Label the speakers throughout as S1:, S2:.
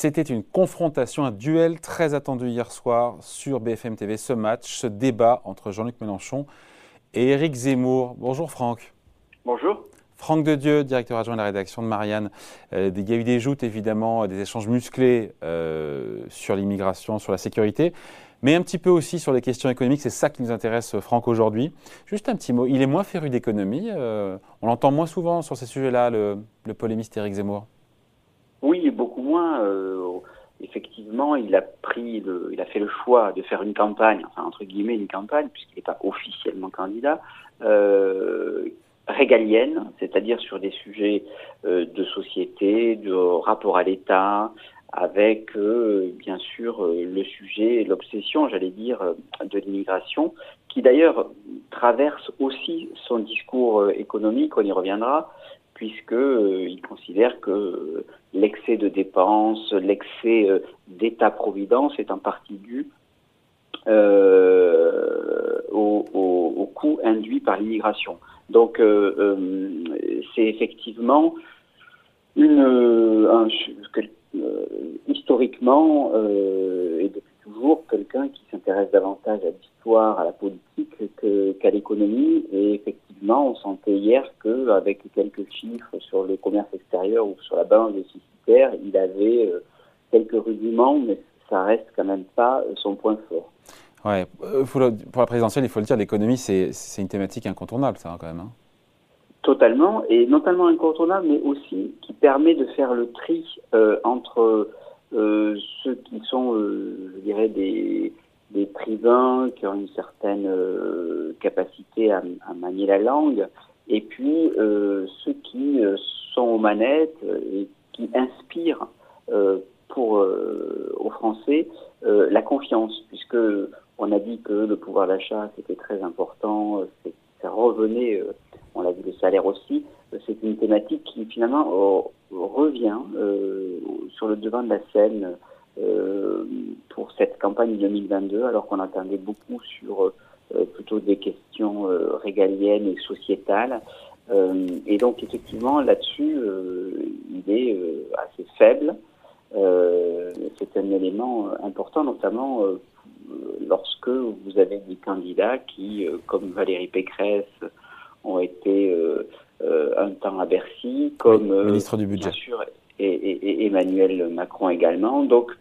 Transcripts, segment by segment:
S1: C'était une confrontation, un duel très attendu hier soir sur BFM TV. Ce match, ce débat entre Jean-Luc Mélenchon et Éric Zemmour. Bonjour Franck.
S2: Bonjour.
S1: Franck de Dieu, directeur adjoint de la rédaction de Marianne. Euh, il y a eu des joutes, évidemment, des échanges musclés euh, sur l'immigration, sur la sécurité, mais un petit peu aussi sur les questions économiques. C'est ça qui nous intéresse, Franck, aujourd'hui. Juste un petit mot. Il est moins féru d'économie. Euh, on l'entend moins souvent sur ces sujets-là, le, le polémiste Éric Zemmour.
S2: Oui, beaucoup moins. effectivement, il a pris, il a fait le choix de faire une campagne, enfin entre guillemets une campagne, puisqu'il n'est pas officiellement candidat, régalienne, c'est-à-dire sur des sujets euh, de société, de rapport à l'État, avec euh, bien sûr euh, le sujet, l'obsession, j'allais dire, de l'immigration, qui d'ailleurs traverse aussi son discours économique, on y reviendra, puisqu'il considère que l'excès de dépenses, l'excès d'État-providence est en partie dû au, au coût induit par l'immigration. Donc euh, euh, c'est effectivement une, euh, un, historiquement et depuis toujours quelqu'un qui s'intéresse davantage à l'histoire, à la politique qu'à l'économie. Et effectivement, on sentait hier qu'avec quelques chiffres sur le commerce extérieur ou sur la balance déficitaire, il avait quelques rudiments, mais ça reste quand même pas son point fort.
S1: Ouais, euh, pour la présidentielle, il faut le dire, l'économie, c'est une thématique incontournable, ça, quand même. Hein.
S2: Totalement, et non seulement incontournable, mais aussi qui permet de faire le tri euh, entre euh, ceux qui sont, je des, des tribuns, qui ont une certaine capacité à, manier la langue, et puis ceux qui sont aux manettes et qui inspirent pour aux Français la confiance, puisque on a dit que le pouvoir d'achat, c'était très important, euh, ça revenait, euh, on l'a vu le salaire aussi, euh, c'est une thématique qui finalement revient sur le devant de la scène cette campagne 2022, alors qu'on attendait beaucoup sur plutôt des questions régaliennes et sociétales. et donc effectivement là-dessus, il est assez faible. c'est un élément important, notamment lorsque vous avez des candidats qui, euh, comme Valérie Pécresse, ont été euh, euh, un temps à Bercy, comme
S1: ministre du budget,
S2: bien sûr, et, Emmanuel Macron également. Donc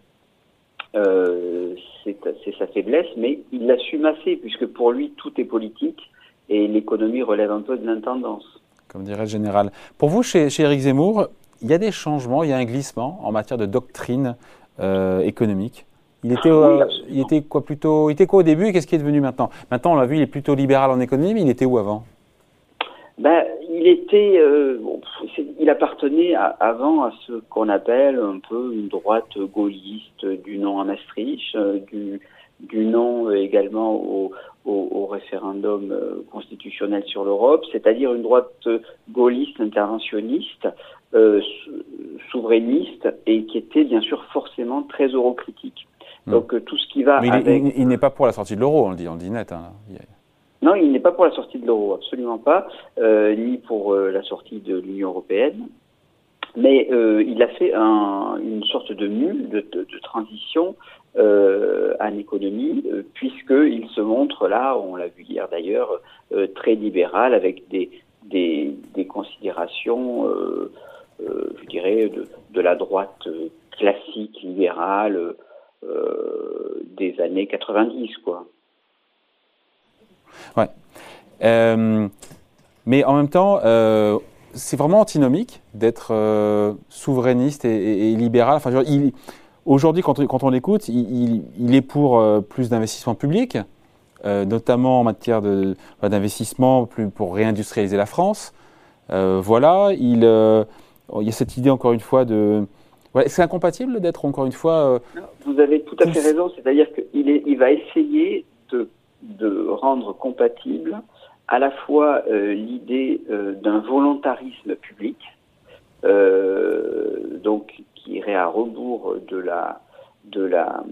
S2: c'est sa faiblesse, mais il l'assume assez, puisque pour lui, tout est politique et l'économie relève un peu de l'intendance.
S1: Comme dirait le général. Pour vous, chez, chez Éric Zemmour, il y a des changements, il y a un glissement en matière de doctrine économique il était, euh, il était quoi plutôt, il était quoi au début et qu'est-ce qui est devenu maintenant? Maintenant, on l'a vu, il est plutôt libéral en économie, mais il était où avant?
S2: Ben, il était, euh, il appartenait avant à ce qu'on appelle un peu une droite gaulliste du nom à Maastricht, euh, du, du non également au, au, référendum constitutionnel sur l'Europe, c'est-à-dire une droite gaulliste interventionniste, souverainiste et qui était bien sûr forcément très eurocritique.
S1: Hmm. Donc euh, tout ce qui va. Mais il, n'est pas pour la sortie de l'euro, on le dit, on le dit net. Hein.
S2: Non, il n'est pas pour la sortie de l'euro, absolument pas, euh, ni pour euh, la sortie de l'Union européenne. Mais il a fait un, une sorte de mule de, transition en économie, puisqu'il se montre là, on l'a vu hier d'ailleurs, très libéral avec des, considérations, je dirais, de, de, la droite classique libérale euh, des années 90, quoi.
S1: Ouais. Euh, mais en même temps, euh, c'est vraiment antinomique d'être souverainiste et, libéral. Enfin, aujourd'hui, quand, quand, on l'écoute, il, il, est pour plus d'investissement public, notamment en matière d'investissement pour réindustrialiser la France. voilà, il, il y a cette idée encore une fois de c'est incompatible d'être encore une fois.
S2: Euh, vous avez tout à fait raison, c'est-à-dire qu'il il va essayer de, de, rendre compatible à la fois euh, l'idée euh, d'un volontarisme public, donc qui irait à rebours de la de la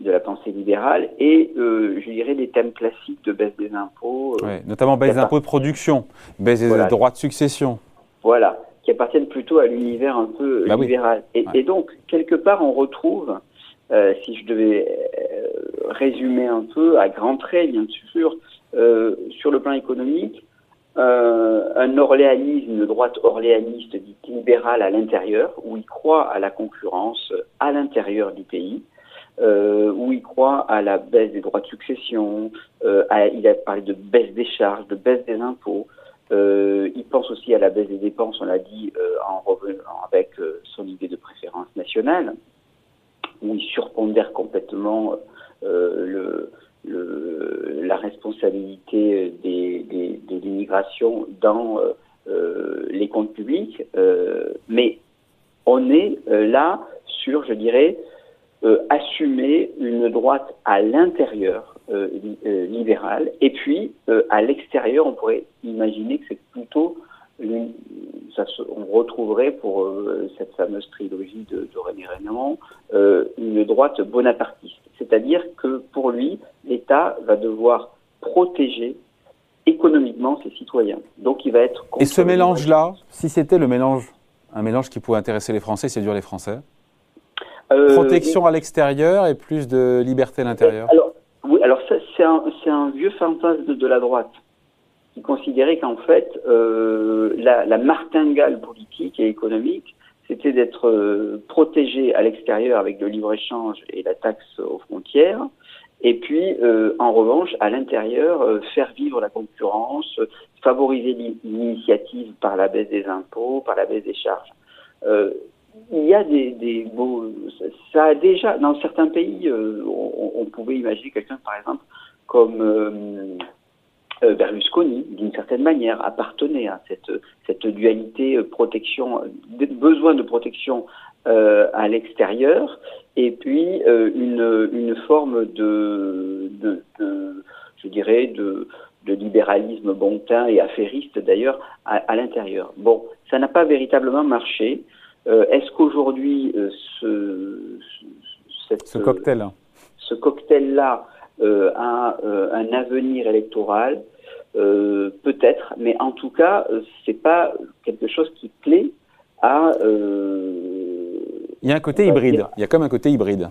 S2: de la pensée libérale et je dirais des thèmes classiques de baisse des impôts,
S1: notamment baisse des impôts de production, baisse des droits de succession.
S2: Voilà, qui appartiennent plutôt à l'univers un peu
S1: Bah oui.
S2: libéral. Et,
S1: Ouais.
S2: et donc, quelque part, on retrouve, euh, si je devais euh, résumer un peu à grands traits, bien sûr, euh, sur le plan économique, un orléanisme, une droite orléaniste dite libérale à l'intérieur, où il croit à la concurrence à l'intérieur du pays, où il croit à la baisse des droits de succession, il a parlé de baisse des charges, de baisse des impôts, il pense aussi à la baisse des dépenses, on l'a dit, en revenant avec son idée de préférence nationale, où il surpondère complètement euh, la responsabilité des, des, de l'immigration dans euh, euh, les comptes publics. Mais on est là sur, je dirais, assumer une droite à l'intérieur li- libérale, et puis à l'extérieur, on pourrait imaginer que c'est plutôt l'une- ça se- on retrouverait pour euh, cette fameuse trilogie de, de René Rénamont euh, une droite bonapartiste. C'est-à-dire que pour lui, l'État va devoir protéger économiquement ses citoyens. Donc il va être
S1: Et ce mélange-là, si c'était le mélange, un mélange qui pouvait intéresser les Français, séduire les Français,
S2: Euh,
S1: protection à l'extérieur et plus de liberté à l'intérieur?
S2: Alors, oui, alors c'est un, un vieux fantasme de la droite qui considérait qu'en fait, euh, la, la martingale politique et économique, c'était d'être euh, protégé à l'extérieur avec le libre-échange et la taxe aux frontières, et puis, euh, en revanche, à l'intérieur, euh, faire vivre la concurrence, favoriser l'in- l'initiative par la baisse des impôts, par la baisse des charges. Euh, il y a des, des. Ça, a déjà, dans certains pays, euh, on, on pouvait imaginer quelqu'un, par exemple, comme euh, Berlusconi, d'une certaine manière, appartenait à cette, cette dualité euh, protection, de- besoin de protection euh, à l'extérieur, et puis euh, une, une forme de, de, de je dirais, de, de libéralisme bon teint et affairiste d'ailleurs à, à l'intérieur. Bon, ça n'a pas véritablement marché. Euh, Est-ce qu'aujourd'hui, euh, ce, ce-
S1: Ce cocktail.
S2: ce cocktail-là euh, a euh, un avenir électoral? Euh, Peut-être, mais en tout cas, euh, c'est pas quelque chose qui plaît à. euh,
S1: Il y a un côté hybride.
S2: dire-
S1: Il y a comme un côté hybride.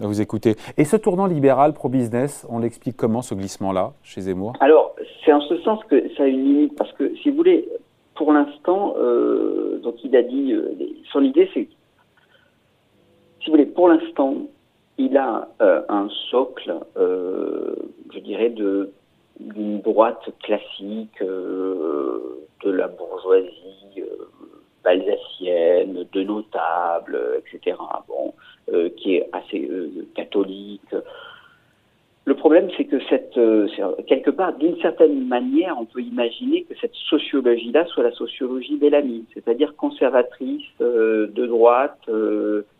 S1: à Vous écoutez. Et ce tournant libéral pro-business, on l'explique comment ce glissement-là chez Zemmour?
S2: Alors, c'est en ce sens que ça a une limite, parce que si vous voulez, pour l'instant, euh, donc il a dit, son idée c'est, si vous voulez, pour l'instant, il a un socle, je dirais, de d'une droite classique, euh, de la bourgeoisie euh, alsacienne, de notables, etc. Bon, euh, qui est assez euh, catholique. Le problème, c'est que cette, euh, quelque part, d'une certaine manière, on peut imaginer que cette sociologie-là soit la sociologie Bellamy, c'est-à-dire conservatrice, de droite,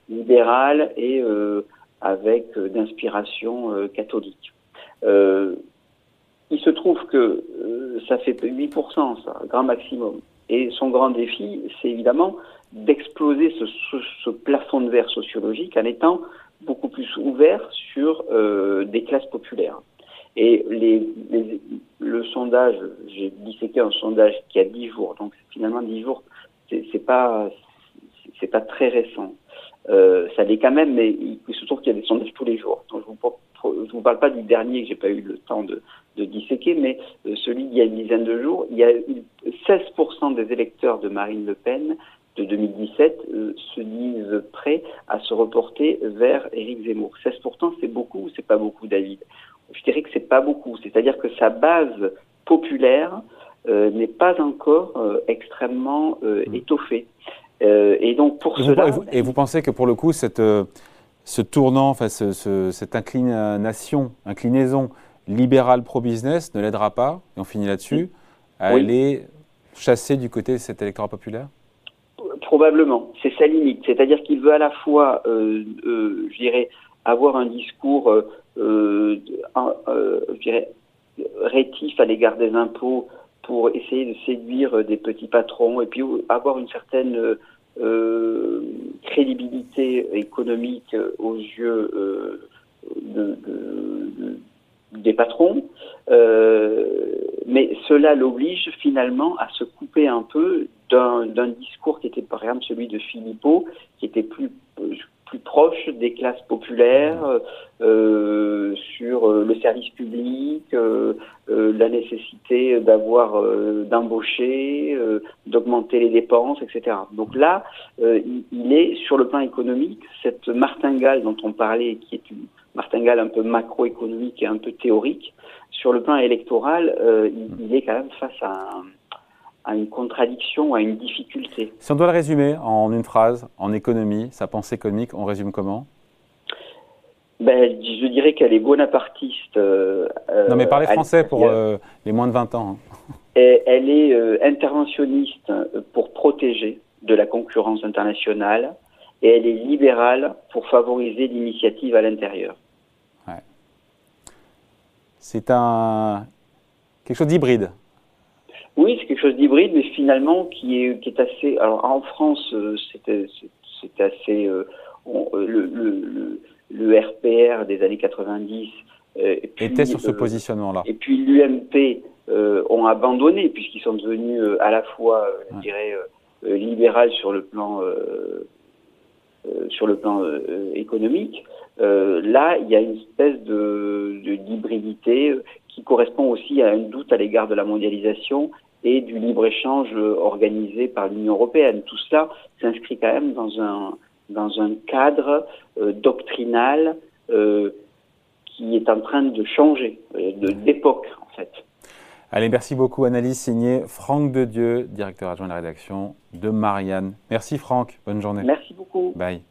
S2: libérale et avec d'inspiration catholique. Il se trouve que euh, ça fait 8%, ça, grand maximum. Et son grand défi, c'est évidemment d'exploser ce, plafond de verre sociologique en étant beaucoup plus ouvert sur euh, des classes populaires. Et les, les- le sondage, j'ai disséqué un sondage qui a 10 jours, donc finalement 10 jours, c'est pas c'est pas très récent. Euh, ça l'est quand même, mais il, il se trouve qu'il y a des sondages tous les jours. Donc je vous, je vous parle pas du dernier que j'ai pas eu le temps de, de disséquer, mais euh, celui d'il y a une dizaine de jours, il y a eu 16% des électeurs de Marine Le Pen de 2017 euh, se disent prêts à se reporter vers Éric Zemmour. 16%, c'est beaucoup ou c'est pas beaucoup, David? Je dirais que c'est pas beaucoup. C'est-à-dire que sa base populaire euh, n'est pas encore euh, extrêmement euh,
S1: Mm.
S2: étoffée. Et donc pour
S1: et vous,
S2: cela,
S1: et vous- et vous pensez que pour le coup, cette, ce tournant, enfin, ce- ce- cette inclination, inclinaison libérale pro-business ne l'aidera pas, et on finit là-dessus, à
S2: Oui.
S1: aller chasser du côté de cet électorat populaire?
S2: Probablement, c'est sa limite. C'est-à-dire qu'il veut à la fois, euh, euh, je dirais, avoir un discours, euh, un- je dirais, rétif à l'égard des impôts pour essayer de séduire des petits patrons et puis avoir une certaine crédibilité économique aux yeux euh, de- de- de- des patrons. Euh, mais cela l'oblige finalement à se couper un peu d'un discours qui était par exemple celui de Philippot, qui était plus plus proche des classes populaires, euh, sur euh, le service public, euh, la nécessité d'avoir d'embaucher, d'augmenter les dépenses, etc. Donc là, il, est sur le plan économique cette martingale dont on parlait, qui est une martingale un peu macroéconomique et un peu théorique. Sur le plan électoral, il, il, est quand même face à un à une contradiction, à une difficulté.
S1: Si on doit le résumer en une phrase, en économie, sa pensée économique, on résume comment?
S2: Ben, Je dirais qu'elle est bonapartiste. Euh,
S1: non, mais parlez français pour euh, les moins de 20 ans.
S2: Hein. Et elle est euh, interventionniste pour protéger de la concurrence internationale et elle est libérale pour favoriser l'initiative à l'intérieur. Ouais.
S1: C'est un quelque chose d'hybride.
S2: Oui, c'est quelque chose d'hybride, mais finalement qui est, qui est assez. Alors en France, euh, c'était assez. Euh, euh, le, le, le, RPR des années 90
S1: était sur ce positionnement-là.
S2: Et puis l'UMP ont abandonné puisqu'ils sont devenus à la fois, je dirais, libéral sur le plan sur le plan économique. là, il y a une espèce de d'hybridité qui correspond aussi à un doute à l'égard de la mondialisation et du libre-échange organisé par l'Union européenne. Tout cela s'inscrit quand même dans un, dans un cadre euh, doctrinal euh, qui est en train de changer, euh, d'époque en fait.
S1: Allez, merci beaucoup. Analyse signée Franck de Dieu, directeur adjoint de la rédaction de Marianne. Merci Franck, bonne journée.
S2: Merci beaucoup.
S1: Bye.